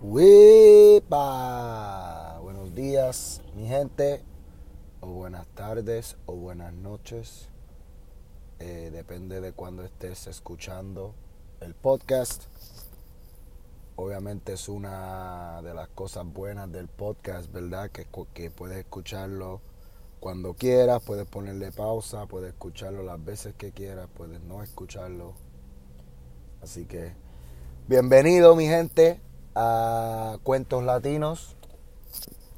¡Wipa! Buenos días, mi gente, o buenas tardes, o buenas noches. Eh, depende de cuando estés escuchando el podcast. Obviamente es una de las cosas buenas del podcast, ¿verdad? Que puedes escucharlo cuando quieras, puedes ponerle pausa, puedes escucharlo las veces que quieras, puedes no escucharlo. Así que, bienvenido mi gente a Cuentos Latinos.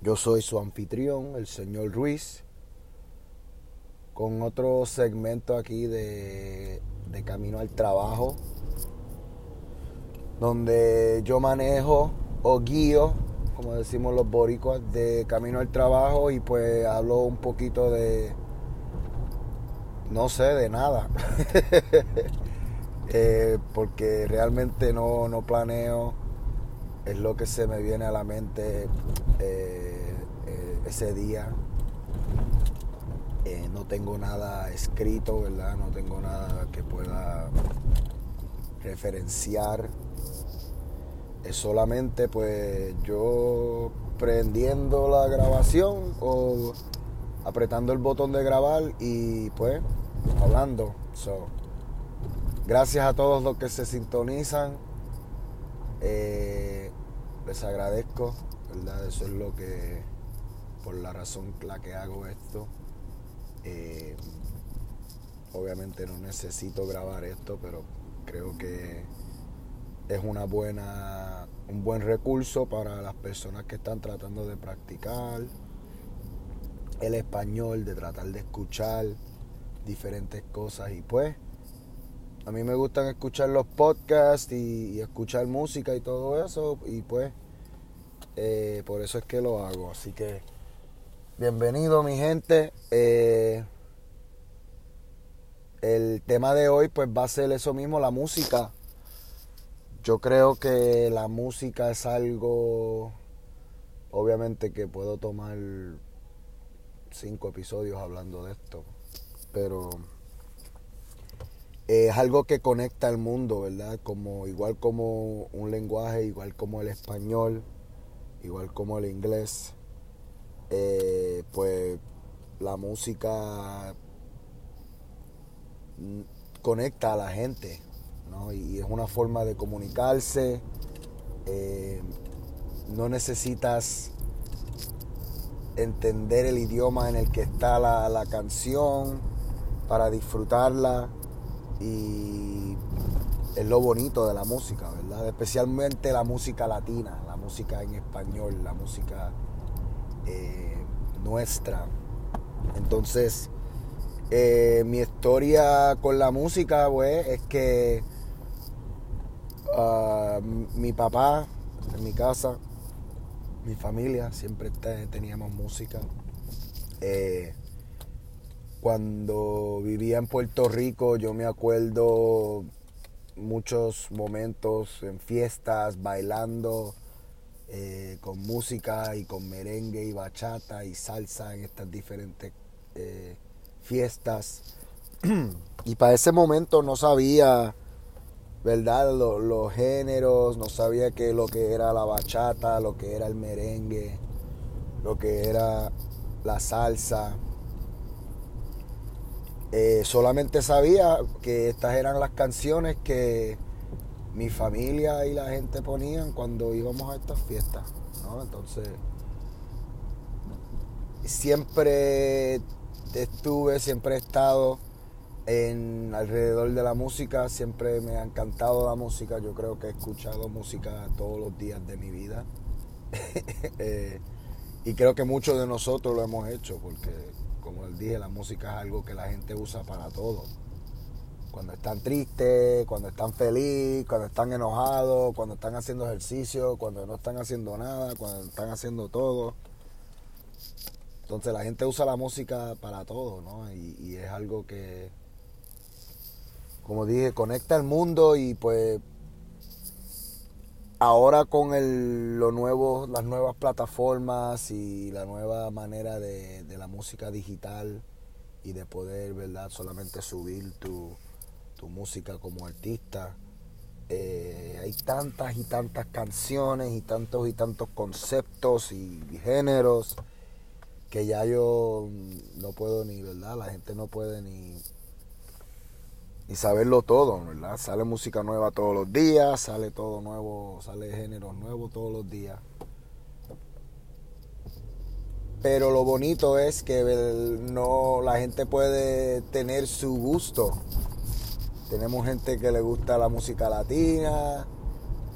Yo soy su anfitrión, el señor Ruiz, con otro segmento aquí de, de Camino al Trabajo, donde yo manejo o guío, como decimos los boricuas, de Camino al Trabajo y pues hablo un poquito de, no sé, de nada. Eh, porque realmente no, no planeo es lo que se me viene a la mente eh, eh, ese día. Eh, no tengo nada escrito, ¿verdad? No tengo nada que pueda referenciar. Es solamente pues yo prendiendo la grabación o apretando el botón de grabar y pues hablando. gracias a todos los que se sintonizan. Eh, les agradezco, ¿verdad? Eso es lo que, por la razón la que hago esto. Eh, obviamente no necesito grabar esto, pero creo que es una buena, un buen recurso para las personas que están tratando de practicar el español, de tratar de escuchar diferentes cosas y pues a mí me gustan escuchar los podcasts y, escuchar música y todo eso. Y pues, eh, por eso es que lo hago. Así que, bienvenido mi gente. Eh, el tema de hoy pues va a ser eso mismo, la música. Yo creo que la música es algo, obviamente que puedo tomar cinco episodios hablando de esto, pero es algo que conecta al mundo, ¿verdad? Como, igual como un lenguaje, igual como el español, igual como el inglés. Eh, pues la música conecta a la gente, ¿no? Y es una forma de comunicarse. Eh, no necesitas entender el idioma en el que está la, la canción para disfrutarla y es lo bonito de la música, ¿verdad? Especialmente la música latina, la música en español, la música eh, nuestra. Entonces, eh, mi historia con la música, pues, es que ah, mi papá, en mi casa, mi familia, siempre teníamos música. Eh, cuando vivía en Puerto Rico, yo me acuerdo muchos momentos en fiestas, bailando, eh, con música y con merengue y bachata y salsa en estas diferentes eh, fiestas. y para ese momento no sabía, ¿verdad? Los, géneros, no sabía que lo que era la bachata, lo que era el merengue, lo que era la salsa. Eh, solamente sabía que estas eran las canciones que mi familia y la gente ponían cuando íbamos a estas fiestas, Entonces, siempre estuve, siempre he estado en alrededor de la música, siempre me ha encantado la música, yo creo que he escuchado música todos los días de mi vida. Eh, y creo que muchos de nosotros lo hemos hecho porque como dije, la música es algo que la gente usa para todo. Cuando están tristes, cuando están felices, cuando están enojados, cuando están haciendo ejercicio, cuando no están haciendo nada, cuando están haciendo todo. Entonces la gente usa la música para todo, ¿no? Y, y es algo que, como dije, conecta al mundo y pues ahora con el, lo nuevo, las nuevas plataformas y la nueva manera de, la música digital y de poder, ¿verdad? Solamente subir tu, música como artista. eh, hay tantas y tantas canciones y tantos y tantos conceptos y géneros que ya yo no puedo ni, ¿verdad? La gente no puede ni, ni saberlo todo, ¿verdad? Sale música nueva todos los días, sale todo nuevo, sale géneros nuevos todos los días. Pero lo bonito es que no la gente puede tener su gusto. Tenemos gente que le gusta la música latina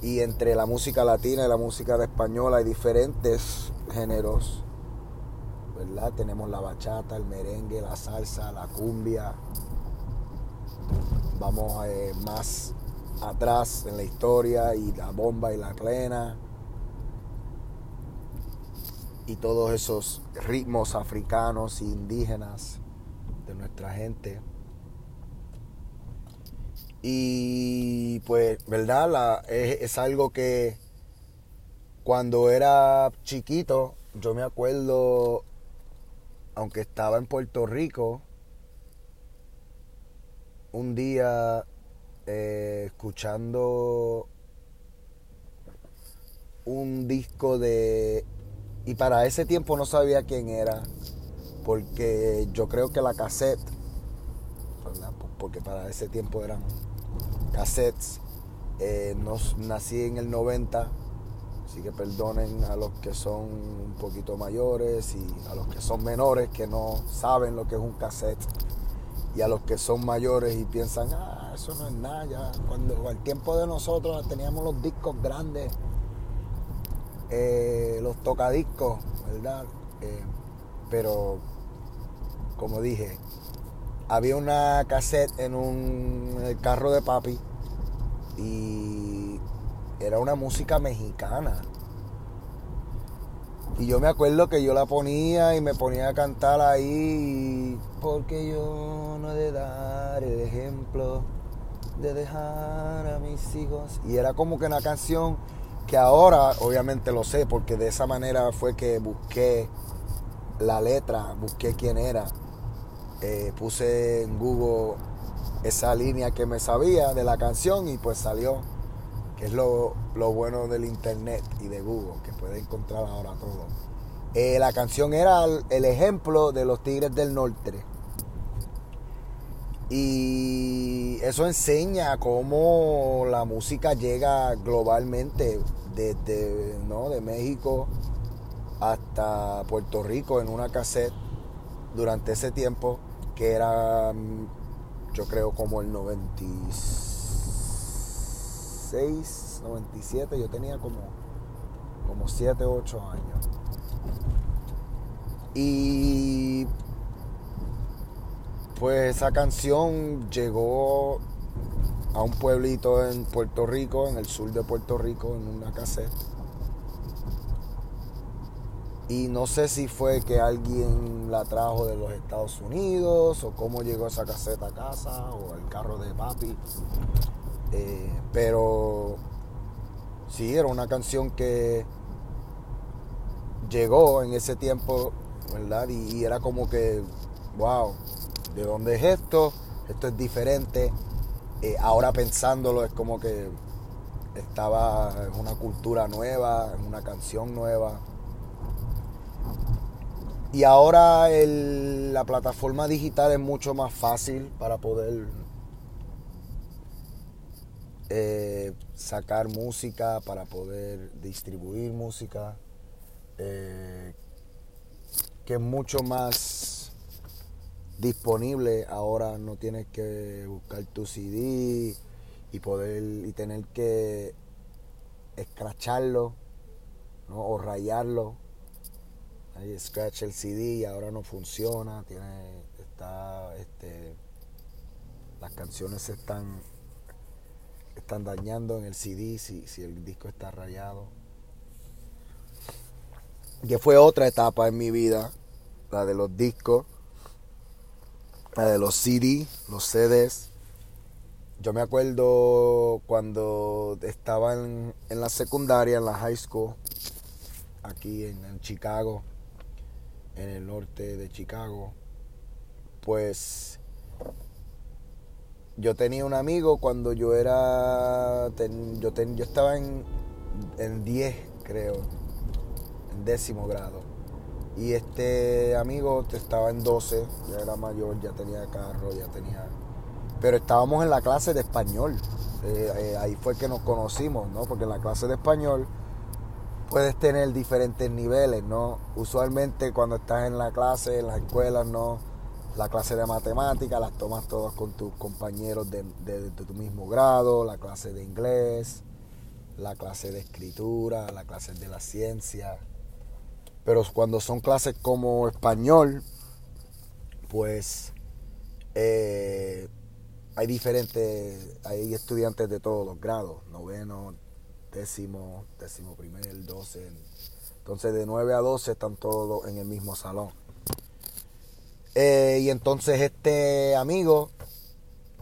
y entre la música latina y la música de español hay diferentes géneros. ¿Verdad? Tenemos la bachata, el merengue, la salsa, la cumbia. Vamos eh, más atrás en la historia y la bomba y la clena y todos esos ritmos africanos e indígenas de nuestra gente. Y pues, ¿verdad? es, algo que cuando era chiquito, yo me acuerdo, aunque estaba en Puerto Rico, un día eh, escuchando un disco de y para ese tiempo no sabía quién era, porque yo creo que la cassette, porque para ese tiempo eran cassettes, eh, no, nací en el 90, así que perdonen a los que son un poquito mayores y a los que son menores que no saben lo que es un cassette y a los que son mayores y piensan, ah, eso no es nada, ya cuando al tiempo de nosotros teníamos los discos grandes eh, los tocadiscos, ¿verdad? Eh, pero, como dije, había una cassette en un carro de papi y era una música mexicana. Y yo me acuerdo que yo la ponía y me ponía a cantar ahí porque yo no he de dar el ejemplo de dejar a mis hijos. Y era como que una canción que ahora obviamente lo sé porque de esa manera fue que busqué la letra, busqué quién era, eh, puse en Google esa línea que me sabía de la canción y pues salió, que es lo, bueno del internet y de Google, que puede encontrar ahora todo. Eh, la canción era el ejemplo de los Tigres del Norte. Y eso enseña cómo la música llega globalmente, desde ¿no? de México hasta Puerto Rico en una cassette durante ese tiempo, que era yo creo como el 96, 97, yo tenía como, como 7, 8 años. Y pues esa canción llegó a un pueblito en Puerto Rico, en el sur de Puerto Rico, en una cassette. Y no sé si fue que alguien la trajo de los Estados Unidos o cómo llegó esa caseta a casa o al carro de papi. Eh, pero sí, era una canción que llegó en ese tiempo, ¿verdad? y era como que, wow, ¿de dónde es esto? Esto es diferente. Eh, ahora pensándolo es como que estaba en una cultura nueva, en una canción nueva. Y ahora la plataforma digital es mucho más fácil para poder eh, sacar música, para poder distribuir música, eh, que es mucho más disponible. Ahora no tienes que buscar tu CD y poder y tener que escracharlo o rayarlo. Ahí scratch el CD y ahora no funciona. Tiene, está, este, las canciones están, están dañando en el CD si, si el disco está rayado. Que fue otra etapa en mi vida, la de los discos de los CD, los CDs. Yo me acuerdo cuando estaba en, la secundaria, en la high school, aquí en, Chicago, en el norte de Chicago, pues yo tenía un amigo cuando yo era, yo, yo estaba en, en 10, creo, en décimo grado. Y este amigo estaba en 12, ya era mayor, ya tenía carro, ya tenía... Pero estábamos en la clase de español. Eh, eh, ahí fue que nos conocimos, ¿no? Porque en la clase de español puedes tener diferentes niveles, ¿no? Usualmente cuando estás en la clase, en las escuelas, ¿no? La clase de matemáticas las tomas todas con tus compañeros de, tu mismo grado, la clase de inglés, la clase de escritura, la clase de la ciencia. Pero cuando son clases como español, pues eh, hay diferentes, hay estudiantes de todos los grados, noveno, décimo, décimo primero, doce. Entonces de 9 a 12 están todos en el mismo salón. Eh, y entonces este amigo,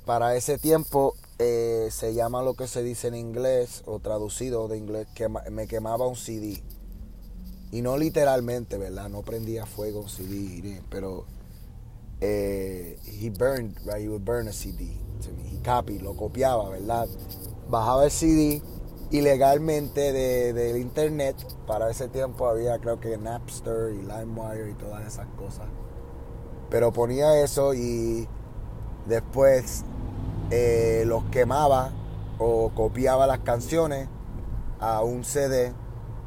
para ese tiempo, eh, se llama lo que se dice en inglés, o traducido de inglés, que me quemaba un CD. Y no literalmente, ¿verdad? No prendía fuego un CD, pero eh, he burned, right? He would burn a CD. He copied, lo copiaba, ¿verdad? Bajaba el CD ilegalmente de, del internet. Para ese tiempo había creo que Napster y LimeWire y todas esas cosas. Pero ponía eso y después eh, los quemaba o copiaba las canciones a un CD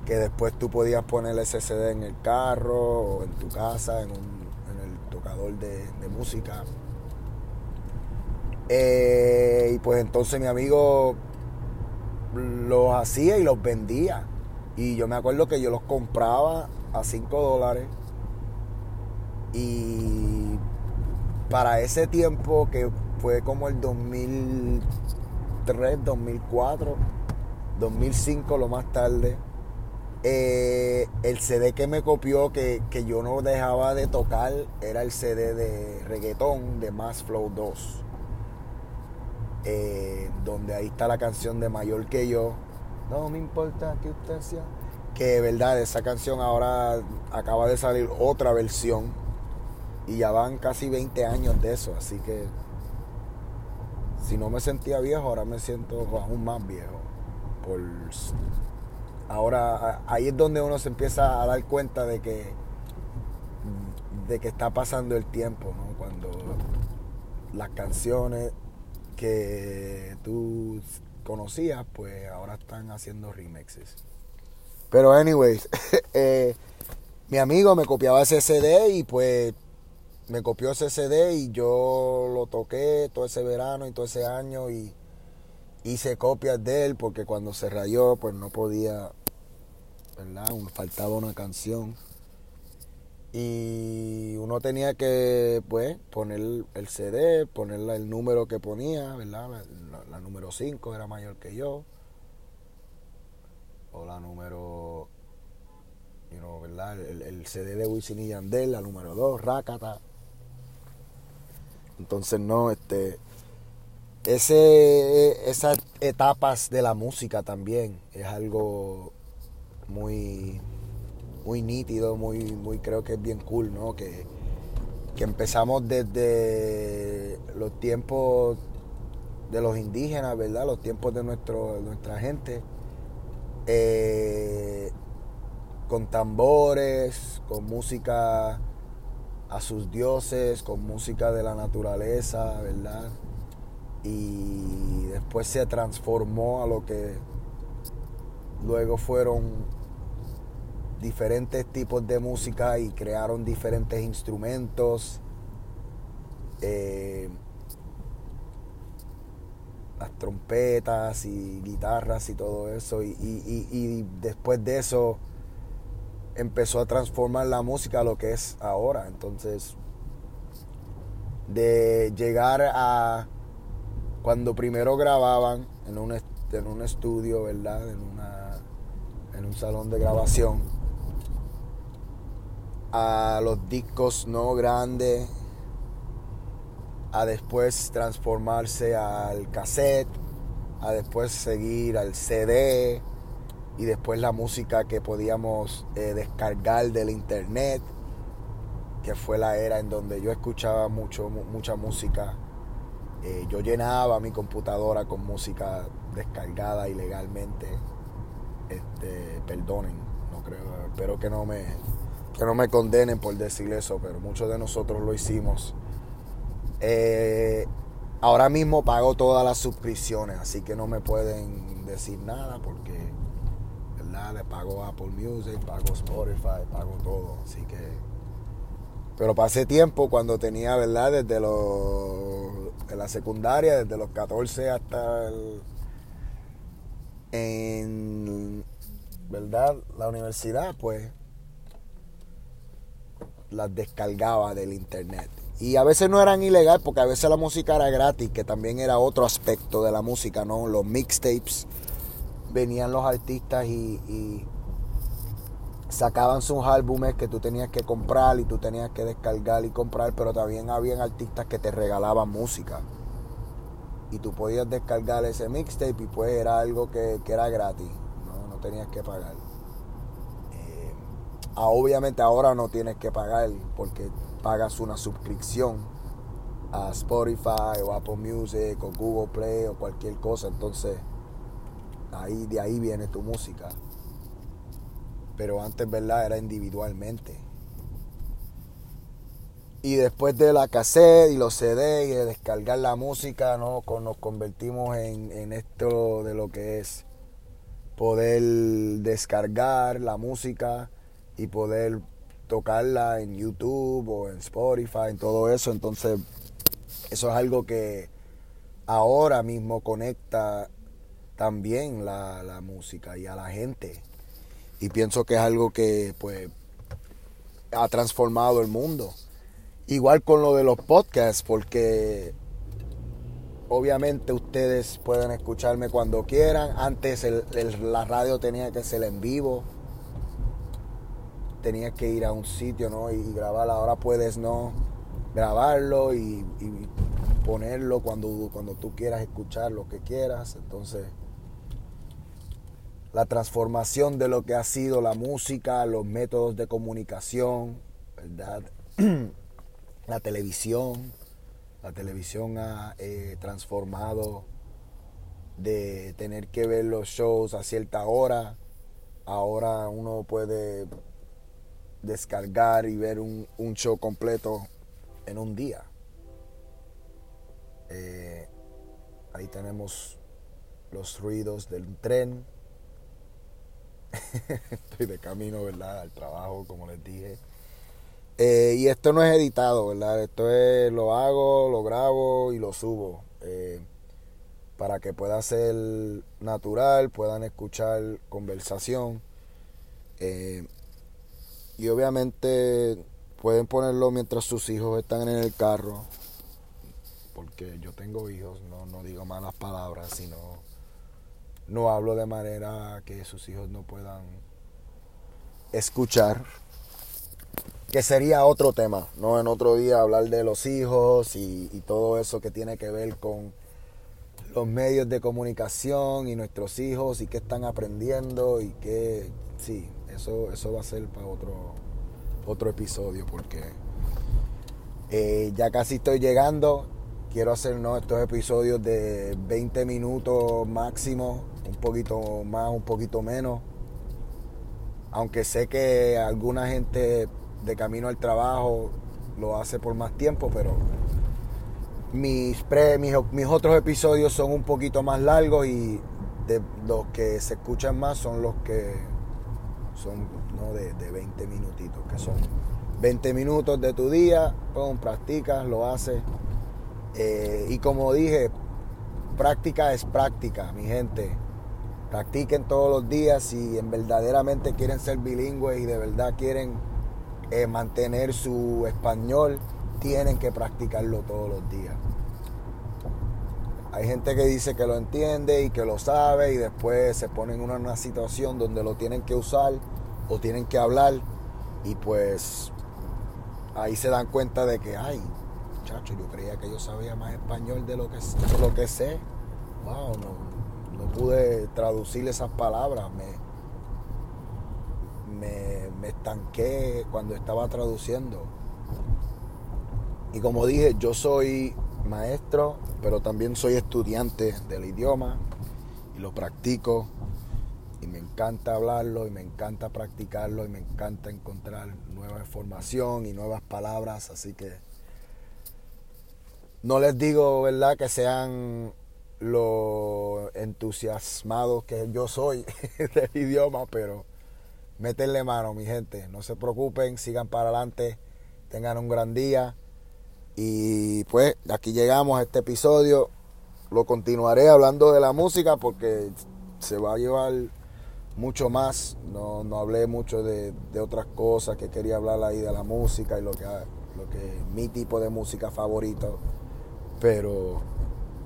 que después tú podías poner ese CD en el carro o en tu casa, en, el tocador de, música. Eh, y pues entonces mi amigo los hacía y los vendía. Y yo me acuerdo que yo los compraba a 5 dólares y para ese tiempo, que fue como el 2003, 2004, 2005 lo más tarde, eh, el CD que me copió, que, yo no dejaba de tocar, era el CD de reggaetón de Mass Flow 2. Eh, donde ahí está la canción de Mayor que yo. No me importa que usted sea. Que verdad, esa canción ahora acaba de salir otra versión y ya van casi 20 años de eso, así que si no me sentía viejo, ahora me siento aún más viejo. Por ahora ahí es donde uno se empieza a dar cuenta de que de que está pasando el tiempo, ¿no? Cuando las canciones que tú conocías, pues ahora están haciendo remixes. Pero anyways, eh, mi amigo me copiaba ese CD y pues me copió ese CD y yo lo toqué todo ese verano y todo ese año y hice copias de él porque cuando se rayó pues no podía, ¿verdad? Faltaba una canción. Y uno tenía que, pues, poner el CD, poner el número que ponía, ¿verdad? La, número 5 era mayor que yo. O la número, ¿verdad? El, CD de Wisin y Yandel, la número 2, Rakata. Entonces, no, este. Ese, esas etapas de la música también es algo muy, muy nítido, muy, muy, creo que es bien cool, ¿no? Que, empezamos desde los tiempos de los indígenas, ¿verdad? Los tiempos de, nuestro, nuestra gente. Eh, con tambores, con música a sus dioses con música de la naturaleza, ¿verdad? Y después se transformó a lo que luego fueron diferentes tipos de música y crearon diferentes instrumentos. Eh, las trompetas y guitarras y todo eso. y después de eso empezó a transformar la música a lo que es ahora. Entonces, de llegar a cuando primero grababan en un, en un estudio, ¿verdad? En, una, en un salón de grabación, a los discos no grandes, a después transformarse al cassette, a después seguir al CD, y después la música que podíamos eh, descargar del internet, que fue la era en donde yo escuchaba mucho, mucha música Eh, yo llenaba mi computadora con música descargada ilegalmente. Este, perdonen, no creo, espero que no me que no me condenen por decir eso, pero muchos de nosotros lo hicimos. Eh, ahora mismo pago todas las suscripciones, así que no me pueden decir nada porque, Le pago Apple Music, pago Spotify, pago todo, así que... Pero pasé tiempo cuando tenía, ¿verdad? Desde los, de la secundaria, desde los 14 hasta el, en, ¿verdad? La universidad, pues las descargaba del internet. Y a veces no eran ilegal porque a veces la música era gratis, que también era otro aspecto de la música, ¿no? Los mixtapes, venían los artistas y, sacaban sus álbumes que tú tenías que comprar y tú tenías que descargar y comprar, pero también habían artistas que te regalaban música. Y tú podías descargar ese mixtape y pues era algo que, era gratis, ¿no? no tenías que pagar. Ah, obviamente ahora no tienes que pagar porque pagas una suscripción a Spotify o Apple Music o Google Play o cualquier cosa. Entonces, ahí, de ahí viene tu música. Pero antes, ¿verdad? Era individualmente. Y después de la cassette y los CD y de descargar la música, ¿no? nos convertimos en, en esto de lo que es poder descargar la música y poder tocarla en YouTube o en Spotify, en todo eso. Entonces, eso es algo que ahora mismo conecta también la, la música y a la gente. Y pienso que es algo que pues ha transformado el mundo. Igual con lo de los podcasts, porque obviamente ustedes pueden escucharme cuando quieran. Antes la radio tenía que ser en vivo tenías que ir a un sitio ¿no? y, grabar. Ahora puedes no grabarlo y, ponerlo cuando, cuando tú quieras escuchar lo que quieras. Entonces, la transformación de lo que ha sido la música, los métodos de comunicación, ¿verdad? la televisión. La televisión ha eh, transformado de tener que ver los shows a cierta hora. Ahora uno puede descargar y ver un, show completo en un día. Eh, ahí tenemos los ruidos del tren. Estoy de camino, ¿verdad? Al trabajo, como les dije. Eh, y esto no es editado, ¿verdad? Esto es, lo hago, lo grabo y lo subo. Eh, para que pueda ser natural, puedan escuchar conversación. Y obviamente pueden ponerlo mientras sus hijos están en el carro, porque yo tengo hijos, no, no digo malas palabras, sino no hablo de manera que sus hijos no puedan escuchar, que sería otro tema, ¿no? En otro día hablar de los hijos y, todo eso que tiene que ver con los medios de comunicación y nuestros hijos y qué están aprendiendo y qué, sí, eso, eso va a ser para otro, otro episodio porque eh, ya casi estoy llegando. Quiero hacer estos episodios de 20 minutos máximo, un poquito más, un poquito menos. Aunque sé que alguna gente de camino al trabajo lo hace por más tiempo, pero mis, pre, mis, mis otros episodios son un poquito más largos y de los que se escuchan más son los que son ¿no? de, 20 minutitos, que son 20 minutos de tu día, pum, practicas, lo haces. Eh, y como dije, práctica es práctica, mi gente. Practiquen todos los días si en verdaderamente quieren ser bilingües y de verdad quieren eh, mantener su español, tienen que practicarlo todos los días. Hay gente que dice que lo entiende y que lo sabe y después se ponen en una, situación donde lo tienen que usar o tienen que hablar y pues ahí se dan cuenta de que, ay, muchacho, yo creía que yo sabía más español de lo que, lo que sé. Wow, no, no pude traducir esas palabras. Me, me, me estanqué cuando estaba traduciendo. Y como dije, yo soy maestro, pero también soy estudiante del idioma y lo practico y me encanta hablarlo y me encanta practicarlo y me encanta encontrar nueva información y nuevas palabras, así que no les digo, ¿verdad?, que sean lo entusiasmados que yo soy del idioma, pero métenle mano, mi gente, no se preocupen, sigan para adelante, tengan un gran día y pues aquí llegamos a este episodio, lo continuaré hablando de la música porque se va a llevar mucho más. No, no hablé mucho de, de, otras cosas que quería hablar ahí de la música y lo que, lo que es mi tipo de música favorito. Pero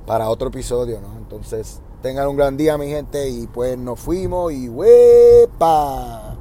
para otro episodio, ¿no? Entonces, tengan un gran día, mi gente, y pues nos fuimos y ¡wepa!